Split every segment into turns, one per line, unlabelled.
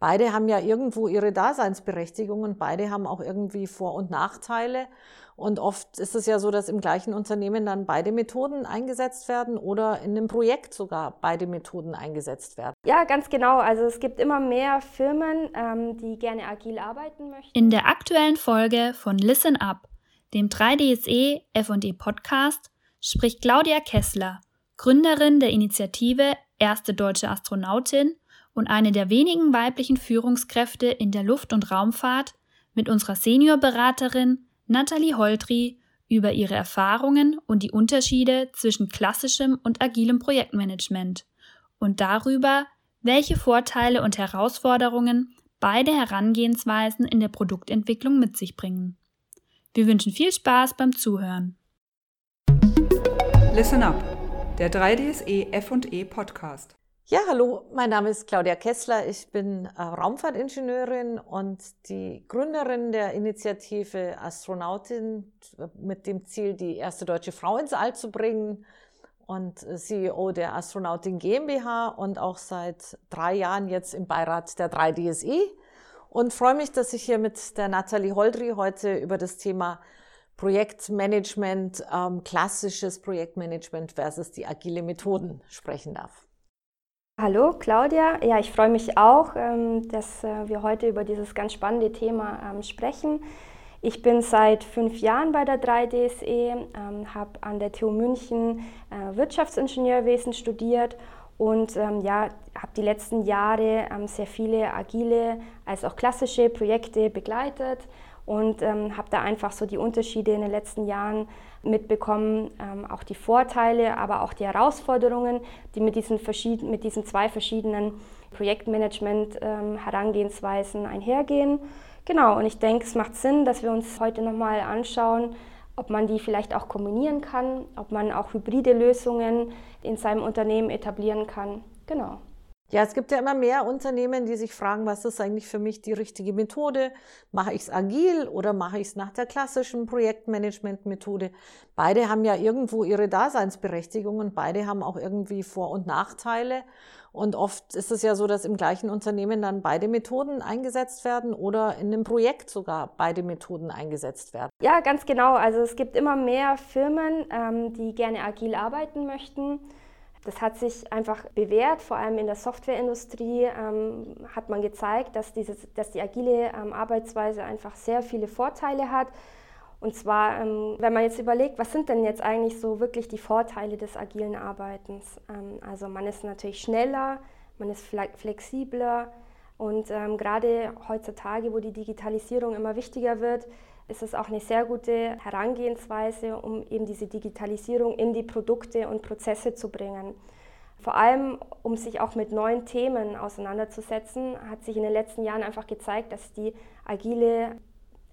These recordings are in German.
Beide haben ja irgendwo ihre Daseinsberechtigung und beide haben auch irgendwie Vor- und Nachteile. Und oft ist es ja so, dass im gleichen Unternehmen dann beide Methoden eingesetzt werden oder in einem Projekt sogar beide Methoden eingesetzt werden.
Ja, ganz genau. Also es gibt immer mehr Firmen, ähm, die gerne agil arbeiten möchten.
In der aktuellen Folge von Listen Up, dem 3DSE FE Podcast, spricht Claudia Kessler, Gründerin der Initiative Erste Deutsche Astronautin und eine der wenigen weiblichen Führungskräfte in der Luft- und Raumfahrt, mit unserer Seniorberaterin Nathalie Holtri über ihre Erfahrungen und die Unterschiede zwischen klassischem und agilem Projektmanagement und darüber, welche Vorteile und Herausforderungen beide Herangehensweisen in der Produktentwicklung mit sich bringen. Wir wünschen viel Spaß beim Zuhören.
Listen up, der 3DSE F&E Podcast.
Ja, hallo, mein Name ist Claudia Kessler. Ich bin äh, Raumfahrtingenieurin und die Gründerin der Initiative Astronautin mit dem Ziel, die erste deutsche Frau ins All zu bringen und äh, CEO der Astronautin GmbH und auch seit drei Jahren jetzt im Beirat der 3DSE und freue mich, dass ich hier mit der Nathalie Holdry heute über das Thema Projektmanagement, ähm, klassisches Projektmanagement versus die agile Methoden sprechen darf.
Hallo Claudia, ja, ich freue mich auch, ähm, dass äh, wir heute über dieses ganz spannende Thema ähm, sprechen. Ich bin seit fünf Jahren bei der 3DSE, ähm, habe an der TU München äh, Wirtschaftsingenieurwesen studiert und ja, habe die letzten Jahre sehr viele agile als auch klassische Projekte begleitet und habe da einfach so die Unterschiede in den letzten Jahren mitbekommen, ähm, auch die Vorteile, aber auch die Herausforderungen, die mit diesen, mit diesen zwei verschiedenen Projektmanagement-Herangehensweisen ähm, einhergehen. Genau, und ich denke, es macht Sinn, dass wir uns heute nochmal anschauen, ob man die vielleicht auch kombinieren kann, ob man auch hybride Lösungen in seinem Unternehmen etablieren kann. Genau.
Ja, es gibt ja immer mehr Unternehmen, die sich fragen, was ist eigentlich für mich die richtige Methode? Mache ich es agil oder mache ich es nach der klassischen Projektmanagement-Methode? Beide haben ja irgendwo ihre Daseinsberechtigung und beide haben auch irgendwie Vor- und Nachteile. Und oft ist es ja so, dass im gleichen Unternehmen dann beide Methoden eingesetzt werden oder in einem Projekt sogar beide Methoden eingesetzt werden.
Ja, ganz genau. Also es gibt immer mehr Firmen, ähm, die gerne agil arbeiten möchten. Das hat sich einfach bewährt, vor allem in der Softwareindustrie ähm, hat man gezeigt, dass, dieses, dass die agile ähm, Arbeitsweise einfach sehr viele Vorteile hat. Und zwar, ähm, wenn man jetzt überlegt, was sind denn jetzt eigentlich so wirklich die Vorteile des agilen Arbeitens? Ähm, also man ist natürlich schneller, man ist flexibler und ähm, gerade heutzutage, wo die Digitalisierung immer wichtiger wird, ist es auch eine sehr gute Herangehensweise, um eben diese Digitalisierung in die Produkte und Prozesse zu bringen. Vor allem, um sich auch mit neuen Themen auseinanderzusetzen, hat sich in den letzten Jahren einfach gezeigt, dass die agile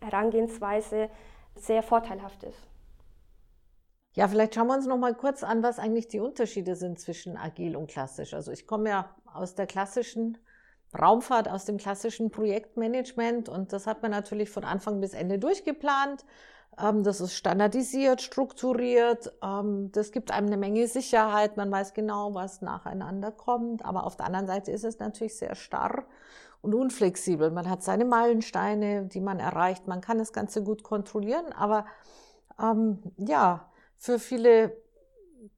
Herangehensweise sehr vorteilhaft ist.
Ja, vielleicht schauen wir uns noch mal kurz an, was eigentlich die Unterschiede sind zwischen agil und klassisch. Also ich komme ja aus der klassischen Raumfahrt aus dem klassischen Projektmanagement und das hat man natürlich von Anfang bis Ende durchgeplant. Ähm, das ist standardisiert, strukturiert. Ähm, das gibt einem eine Menge Sicherheit. Man weiß genau, was nacheinander kommt. Aber auf der anderen Seite ist es natürlich sehr starr und unflexibel. Man hat seine Meilensteine, die man erreicht. Man kann das Ganze gut kontrollieren. Aber ähm, ja, für viele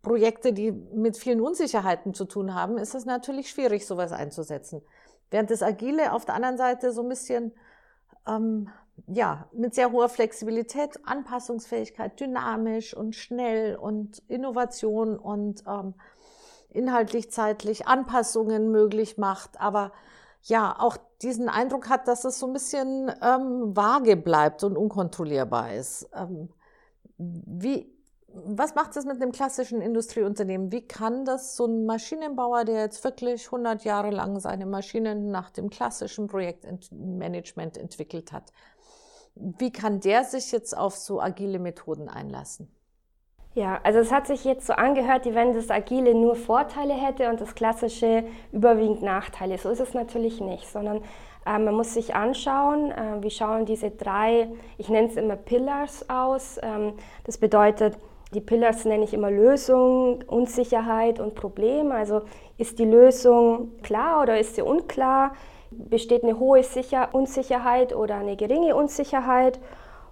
Projekte, die mit vielen Unsicherheiten zu tun haben, ist es natürlich schwierig, sowas einzusetzen. Während das Agile auf der anderen Seite so ein bisschen, ähm, ja, mit sehr hoher Flexibilität, Anpassungsfähigkeit, dynamisch und schnell und Innovation und ähm, inhaltlich, zeitlich Anpassungen möglich macht, aber ja, auch diesen Eindruck hat, dass es so ein bisschen ähm, vage bleibt und unkontrollierbar ist. Ähm, wie, was macht es mit einem klassischen Industrieunternehmen? Wie kann das so ein Maschinenbauer, der jetzt wirklich 100 Jahre lang seine Maschinen nach dem klassischen Projektmanagement entwickelt hat, wie kann der sich jetzt auf so agile Methoden einlassen?
Ja, also es hat sich jetzt so angehört, wie wenn das Agile nur Vorteile hätte und das Klassische überwiegend Nachteile. So ist es natürlich nicht, sondern äh, man muss sich anschauen, äh, wie schauen diese drei, ich nenne es immer Pillars aus. Ähm, das bedeutet, die Pillars nenne ich immer Lösung, Unsicherheit und Problem. Also ist die Lösung klar oder ist sie unklar? besteht eine hohe Sicher Unsicherheit oder eine geringe Unsicherheit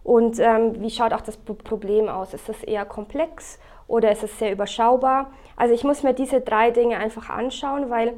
und ähm, wie schaut auch das Problem aus? Ist das eher komplex oder ist es sehr überschaubar? Also ich muss mir diese drei Dinge einfach anschauen, weil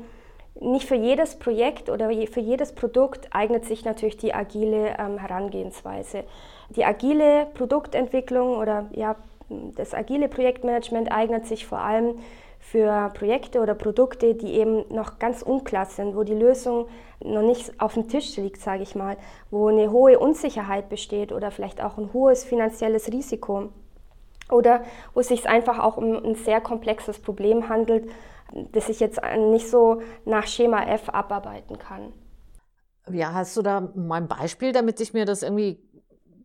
nicht für jedes Projekt oder für jedes Produkt eignet sich natürlich die agile ähm, Herangehensweise. Die agile Produktentwicklung oder ja, das agile Projektmanagement eignet sich vor allem für Projekte oder Produkte, die eben noch ganz unklar sind, wo die Lösung noch nicht auf dem Tisch liegt, sage ich mal, wo eine hohe Unsicherheit besteht oder vielleicht auch ein hohes finanzielles Risiko oder wo es sich einfach auch um ein sehr komplexes Problem handelt, das ich jetzt nicht so nach Schema F abarbeiten kann.
Ja, hast du da mal ein Beispiel, damit ich mir das irgendwie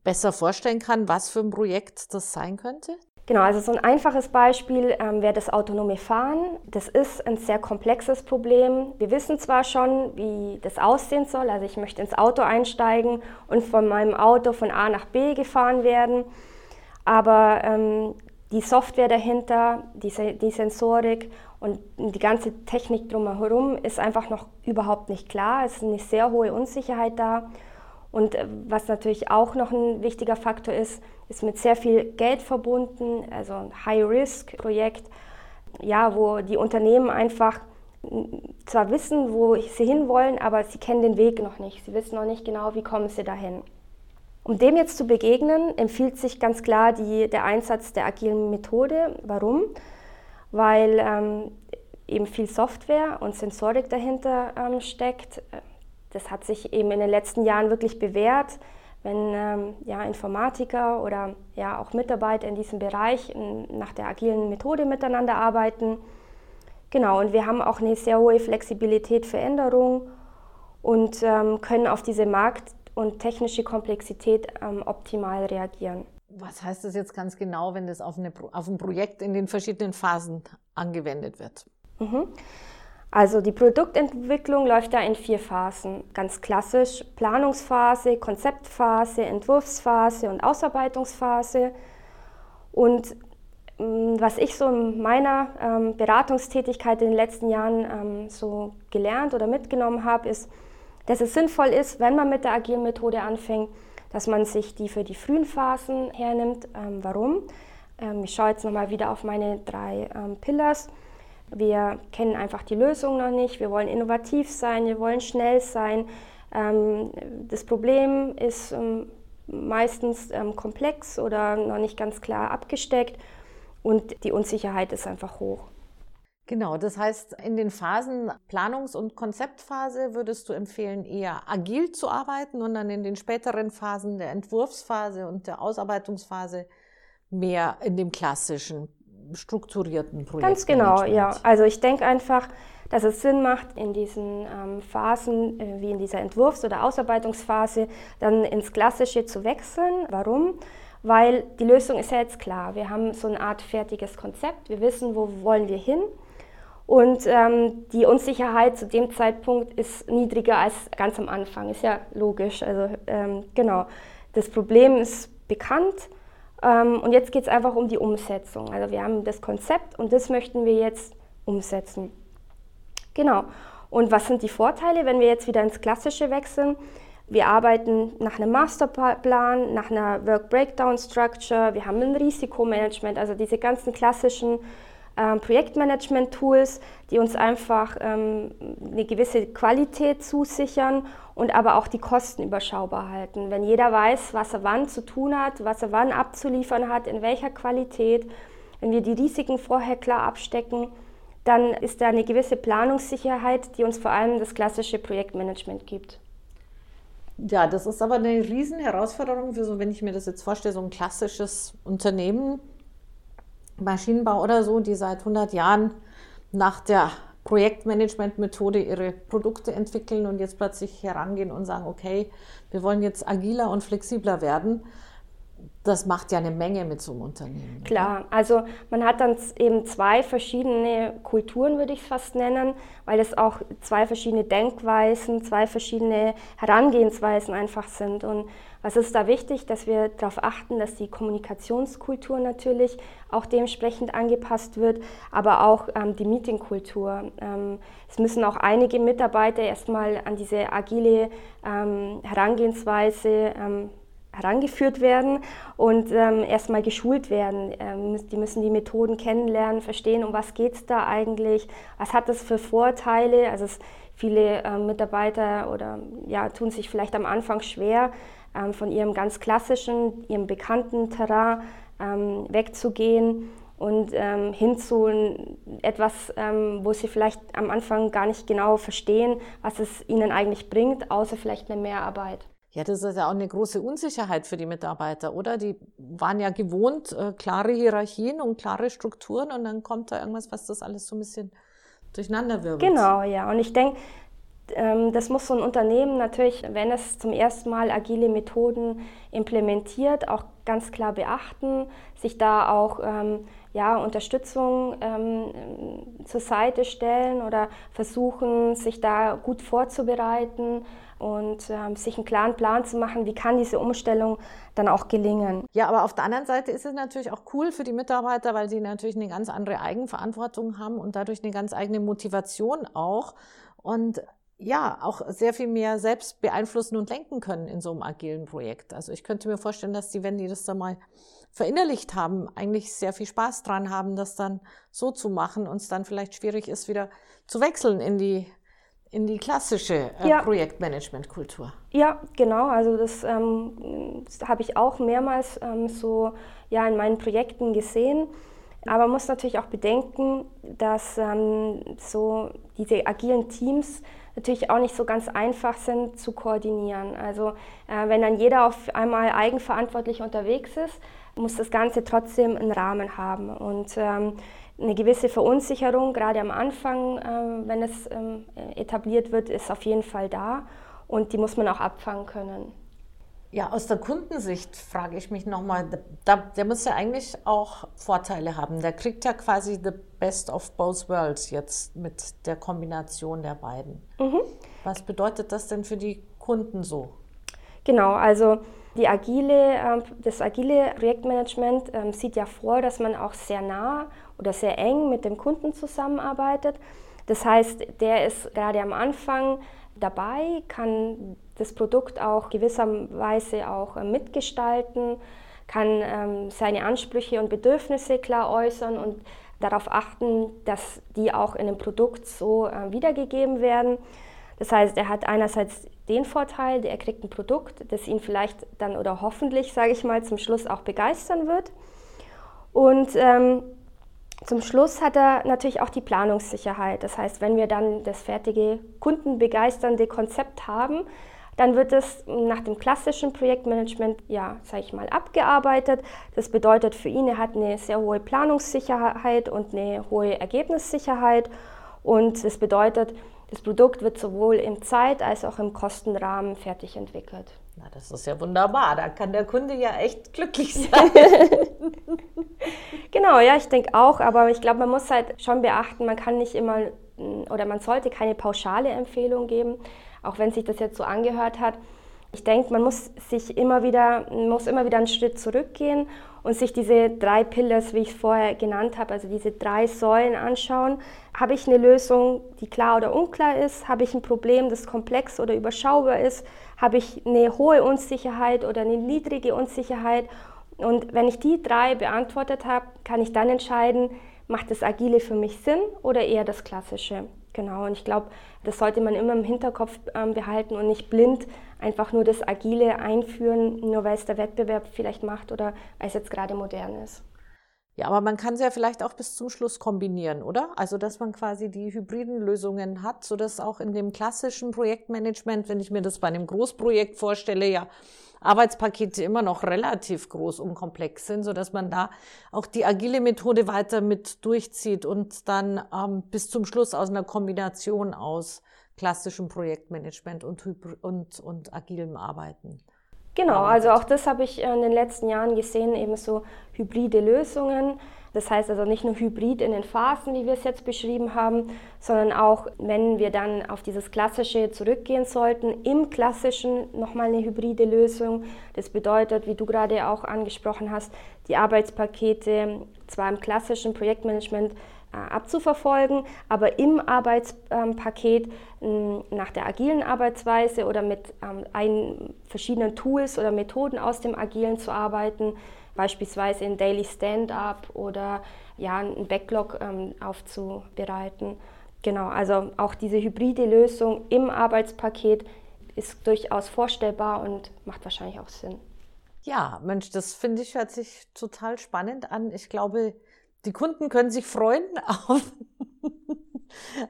besser vorstellen kann, was für ein Projekt das sein könnte?
Genau, also so ein einfaches Beispiel ähm, wäre das autonome Fahren. Das ist ein sehr komplexes Problem. Wir wissen zwar schon, wie das aussehen soll, also ich möchte ins Auto einsteigen und von meinem Auto von A nach B gefahren werden, aber ähm, die Software dahinter, die, die Sensorik und die ganze Technik drumherum ist einfach noch überhaupt nicht klar. Es ist eine sehr hohe Unsicherheit da. Und äh, was natürlich auch noch ein wichtiger Faktor ist, ist mit sehr viel Geld verbunden, also ein High-Risk-Projekt, ja, wo die Unternehmen einfach zwar wissen, wo sie hinwollen, aber sie kennen den Weg noch nicht. Sie wissen noch nicht genau, wie kommen sie dahin. Um dem jetzt zu begegnen, empfiehlt sich ganz klar die, der Einsatz der agilen Methode. Warum? Weil ähm, eben viel Software und Sensorik dahinter ähm, steckt. Das hat sich eben in den letzten Jahren wirklich bewährt, wenn ähm, ja, Informatiker oder ja, auch Mitarbeiter in diesem Bereich in, nach der agilen Methode miteinander arbeiten. Genau, und wir haben auch eine sehr hohe Flexibilität für Änderungen und ähm, können auf diese Markt- und technische Komplexität ähm, optimal reagieren.
Was heißt das jetzt ganz genau, wenn das auf, eine, auf ein Projekt in den verschiedenen Phasen angewendet wird?
Mhm. Also die Produktentwicklung läuft da in vier Phasen. Ganz klassisch Planungsphase, Konzeptphase, Entwurfsphase und Ausarbeitungsphase. Und mm, was ich so in meiner ähm, Beratungstätigkeit in den letzten Jahren ähm, so gelernt oder mitgenommen habe, ist, dass es sinnvoll ist, wenn man mit der agilen Methode anfängt, dass man sich die für die frühen Phasen hernimmt. Ähm, warum? Ähm, ich schaue jetzt nochmal wieder auf meine drei ähm, Pillars. Wir kennen einfach die Lösung noch nicht. Wir wollen innovativ sein, wir wollen schnell sein. Ähm, das Problem ist ähm, meistens ähm, komplex oder noch nicht ganz klar abgesteckt und die Unsicherheit ist einfach hoch.
Genau, das heißt, in den Phasen Planungs- und Konzeptphase würdest du empfehlen, eher agil zu arbeiten und dann in den späteren Phasen der Entwurfsphase und der Ausarbeitungsphase mehr in dem klassischen strukturierten Projekt.
Ganz genau, ja. Also ich denke einfach, dass es Sinn macht, in diesen ähm, Phasen, äh, wie in dieser Entwurfs- oder Ausarbeitungsphase, dann ins Klassische zu wechseln. Warum? Weil die Lösung ist ja jetzt klar. Wir haben so eine Art fertiges Konzept. Wir wissen, wo wollen wir hin. Und ähm, die Unsicherheit zu dem Zeitpunkt ist niedriger als ganz am Anfang. Ist ja logisch. Also ähm, genau. Das Problem ist bekannt und jetzt geht es einfach um die Umsetzung. Also wir haben das Konzept und das möchten wir jetzt umsetzen. Genau. Und was sind die Vorteile, wenn wir jetzt wieder ins Klassische wechseln? Wir arbeiten nach einem Masterplan, nach einer Work Breakdown Structure, wir haben ein Risikomanagement, also diese ganzen klassischen ähm, Projektmanagement-Tools, die uns einfach ähm, eine gewisse Qualität zusichern und aber auch die Kosten überschaubar halten. Wenn jeder weiß, was er wann zu tun hat, was er wann abzuliefern hat, in welcher Qualität, wenn wir die Risiken vorher klar abstecken, dann ist da eine gewisse Planungssicherheit, die uns vor allem das klassische Projektmanagement gibt.
Ja, das ist aber eine riesen Herausforderung für so, wenn ich mir das jetzt vorstelle, so ein klassisches Unternehmen, Maschinenbau oder so, die seit 100 Jahren nach der Projektmanagement-Methode ihre Produkte entwickeln und jetzt plötzlich herangehen und sagen, okay, wir wollen jetzt agiler und flexibler werden. Das macht ja eine Menge mit so einem Unternehmen.
Klar, also man hat dann eben zwei verschiedene Kulturen, würde ich es fast nennen, weil es auch zwei verschiedene Denkweisen, zwei verschiedene Herangehensweisen einfach sind. Und was ist da wichtig, dass wir darauf achten, dass die Kommunikationskultur natürlich auch dementsprechend angepasst wird, aber auch ähm, die Meetingkultur. Ähm, es müssen auch einige Mitarbeiter erstmal an diese agile ähm, Herangehensweise ähm, herangeführt werden und ähm, erstmal geschult werden. Ähm, die müssen die Methoden kennenlernen, verstehen, um was geht es da eigentlich, was hat das für Vorteile. Also es, viele äh, Mitarbeiter oder ja, tun sich vielleicht am Anfang schwer, ähm, von ihrem ganz klassischen, ihrem bekannten Terrain ähm, wegzugehen und ähm, hin zu etwas, ähm, wo sie vielleicht am Anfang gar nicht genau verstehen, was es ihnen eigentlich bringt, außer vielleicht eine Mehrarbeit.
Ja, das ist ja auch eine große Unsicherheit für die Mitarbeiter, oder? Die waren ja gewohnt, äh, klare Hierarchien und klare Strukturen und dann kommt da irgendwas, was das alles so ein bisschen durcheinander wirbelt.
Genau, ja. Und ich denke, ähm, das muss so ein Unternehmen natürlich, wenn es zum ersten Mal agile Methoden implementiert, auch ganz klar beachten, sich da auch ähm, ja, Unterstützung ähm, zur Seite stellen oder versuchen, sich da gut vorzubereiten und ähm, sich einen klaren Plan zu machen, wie kann diese Umstellung dann auch gelingen.
Ja, aber auf der anderen Seite ist es natürlich auch cool für die Mitarbeiter, weil sie natürlich eine ganz andere Eigenverantwortung haben und dadurch eine ganz eigene Motivation auch und ja, auch sehr viel mehr selbst beeinflussen und lenken können in so einem agilen Projekt. Also ich könnte mir vorstellen, dass die, wenn die das da mal verinnerlicht haben, eigentlich sehr viel Spaß dran haben, das dann so zu machen und es dann vielleicht schwierig ist, wieder zu wechseln in die in die klassische äh, ja. Projektmanagement-Kultur.
Ja, genau. Also das, ähm, das habe ich auch mehrmals ähm, so ja, in meinen Projekten gesehen. Aber man muss natürlich auch bedenken, dass ähm, so diese agilen Teams natürlich auch nicht so ganz einfach sind zu koordinieren. Also äh, wenn dann jeder auf einmal eigenverantwortlich unterwegs ist, muss das Ganze trotzdem einen Rahmen haben. Und ähm, eine gewisse Verunsicherung, gerade am Anfang, äh, wenn es ähm, etabliert wird, ist auf jeden Fall da und die muss man auch abfangen können.
Ja, aus der Kundensicht frage ich mich nochmal, der, der muss ja eigentlich auch Vorteile haben. Der kriegt ja quasi the best of both worlds jetzt mit der Kombination der beiden. Mhm. Was bedeutet das denn für die Kunden so?
Genau, also die agile, ähm, das agile Projektmanagement ähm, sieht ja vor, dass man auch sehr nah oder sehr eng mit dem Kunden zusammenarbeitet. Das heißt, der ist gerade am Anfang dabei, kann das Produkt auch gewisserweise auch äh, mitgestalten, kann ähm, seine Ansprüche und Bedürfnisse klar äußern und darauf achten, dass die auch in dem Produkt so äh, wiedergegeben werden. Das heißt, er hat einerseits den Vorteil, er kriegt ein Produkt, das ihn vielleicht dann oder hoffentlich, sage ich mal, zum Schluss auch begeistern wird. Und ähm, zum Schluss hat er natürlich auch die Planungssicherheit. Das heißt, wenn wir dann das fertige, kundenbegeisternde Konzept haben, dann wird es nach dem klassischen Projektmanagement, ja, sage ich mal, abgearbeitet. Das bedeutet für ihn, er hat eine sehr hohe Planungssicherheit und eine hohe Ergebnissicherheit. Und das bedeutet, das Produkt wird sowohl im Zeit- als auch im Kostenrahmen fertig entwickelt.
Na, das ist ja wunderbar. Da kann der Kunde ja echt glücklich sein.
genau, ja, ich denke auch. Aber ich glaube, man muss halt schon beachten, man kann nicht immer oder man sollte keine pauschale Empfehlung geben, auch wenn sich das jetzt so angehört hat. Ich denke, man muss sich immer wieder, muss immer wieder einen Schritt zurückgehen und sich diese drei Pillars, wie ich es vorher genannt habe, also diese drei Säulen anschauen. Habe ich eine Lösung, die klar oder unklar ist? Habe ich ein Problem, das komplex oder überschaubar ist? Habe ich eine hohe Unsicherheit oder eine niedrige Unsicherheit? Und wenn ich die drei beantwortet habe, kann ich dann entscheiden, macht das Agile für mich Sinn oder eher das Klassische? Genau, und ich glaube, das sollte man immer im Hinterkopf ähm, behalten und nicht blind einfach nur das Agile einführen, nur weil es der Wettbewerb vielleicht macht oder weil es jetzt gerade modern ist.
Ja, aber man kann es ja vielleicht auch bis zum Schluss kombinieren, oder? Also, dass man quasi die hybriden Lösungen hat, sodass auch in dem klassischen Projektmanagement, wenn ich mir das bei einem Großprojekt vorstelle, ja Arbeitspakete immer noch relativ groß und komplex sind, sodass man da auch die agile Methode weiter mit durchzieht und dann ähm, bis zum Schluss aus einer Kombination aus klassischem Projektmanagement und, und, und agilem Arbeiten
Genau, also auch das habe ich in den letzten Jahren gesehen, eben so hybride Lösungen. Das heißt also nicht nur Hybrid in den Phasen, wie wir es jetzt beschrieben haben, sondern auch, wenn wir dann auf dieses Klassische zurückgehen sollten, im Klassischen nochmal eine hybride Lösung. Das bedeutet, wie du gerade auch angesprochen hast, die Arbeitspakete zwar im klassischen Projektmanagement äh, abzuverfolgen, aber im Arbeitspaket ähm, nach der agilen Arbeitsweise oder mit ähm, verschiedenen Tools oder Methoden aus dem Agilen zu arbeiten, beispielsweise in Daily Stand-up oder ja, einen Backlog ähm, aufzubereiten. Genau, also auch diese hybride Lösung im Arbeitspaket ist durchaus vorstellbar und macht wahrscheinlich auch Sinn.
Ja, Mensch, das finde ich hört sich total spannend an. Ich glaube, die Kunden können sich freuen auf,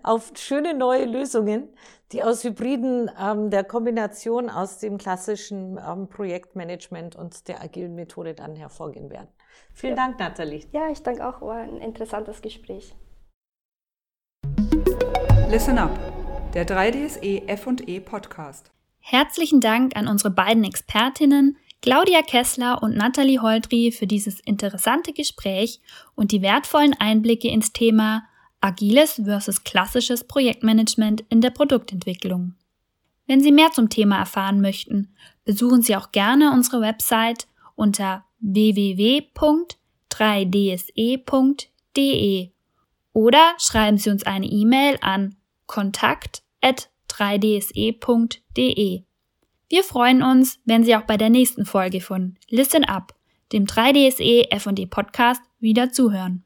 auf schöne neue Lösungen, die aus Hybriden ähm, der Kombination aus dem klassischen ähm, Projektmanagement und der agilen Methode dann hervorgehen werden. Vielen ja. Dank, Nathalie.
Ja, ich danke auch. War ein interessantes Gespräch.
Listen up, der 3DSE F&E Podcast.
Herzlichen Dank an unsere beiden Expertinnen, Claudia Kessler und Nathalie Holdry für dieses interessante Gespräch und die wertvollen Einblicke ins Thema agiles versus klassisches Projektmanagement in der Produktentwicklung. Wenn Sie mehr zum Thema erfahren möchten, besuchen Sie auch gerne unsere Website unter www.3dse.de oder schreiben Sie uns eine E-Mail an kontakt@3dse.de. Wir freuen uns, wenn Sie auch bei der nächsten Folge von Listen Up, dem 3DSE F&D Podcast, wieder zuhören.